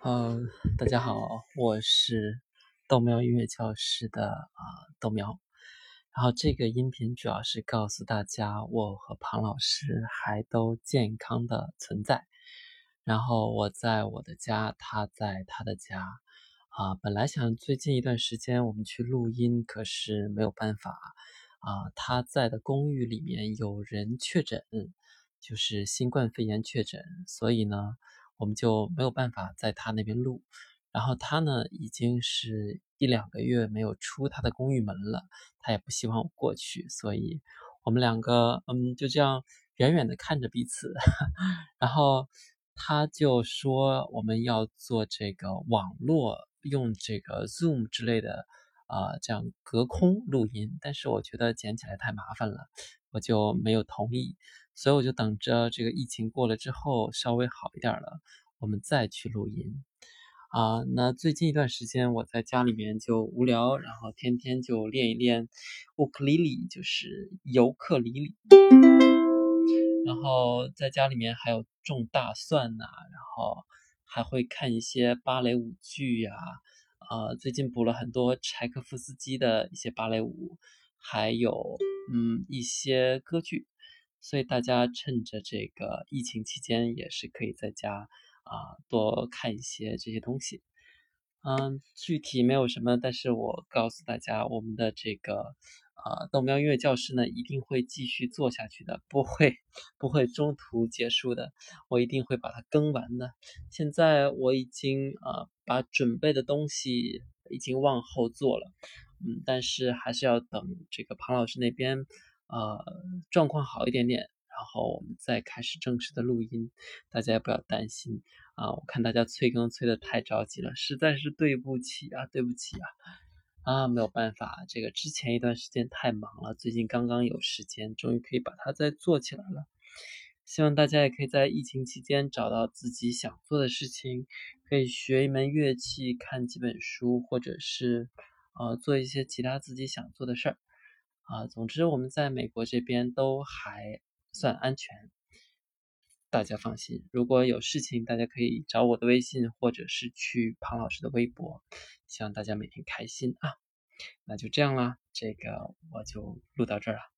呃，大家好，我是豆苗音乐教室的啊豆苗。然后这个音频主要是告诉大家，我和庞老师还都健康的存在。然后我在我的家，他在他的家。啊，本来想最近一段时间我们去录音，可是没有办法。啊，他在的公寓里面有人确诊，就是新冠肺炎确诊，所以呢。我们就没有办法在他那边录，然后他呢已经是一两个月没有出他的公寓门了，他也不希望我过去，所以我们两个嗯就这样远远的看着彼此，然后他就说我们要做这个网络用这个 Zoom 之类的啊这样隔空录音，但是我觉得剪起来太麻烦了，我就没有同意。所以我就等着这个疫情过了之后稍微好一点了，我们再去录音啊。那最近一段时间我在家里面就无聊，然后天天就练一练乌克丽丽，就是尤克里里。然后在家里面还有种大蒜呐，然后还会看一些芭蕾舞剧呀。啊，最近补了很多柴可夫斯基的一些芭蕾舞，还有嗯一些歌剧。所以大家趁着这个疫情期间，也是可以在家啊多看一些这些东西。嗯，具体没有什么，但是我告诉大家，我们的这个呃豆苗音乐教室呢，一定会继续做下去的，不会不会中途结束的，我一定会把它更完的。现在我已经呃把准备的东西已经往后做了，嗯，但是还是要等这个庞老师那边。呃，状况好一点点，然后我们再开始正式的录音，大家也不要担心啊！我看大家催更催的太着急了，实在是对不起啊，对不起啊！啊，没有办法，这个之前一段时间太忙了，最近刚刚有时间，终于可以把它再做起来了。希望大家也可以在疫情期间找到自己想做的事情，可以学一门乐器，看几本书，或者是呃做一些其他自己想做的事儿。啊，总之我们在美国这边都还算安全，大家放心。如果有事情，大家可以找我的微信，或者是去庞老师的微博。希望大家每天开心啊！那就这样啦，这个我就录到这儿了。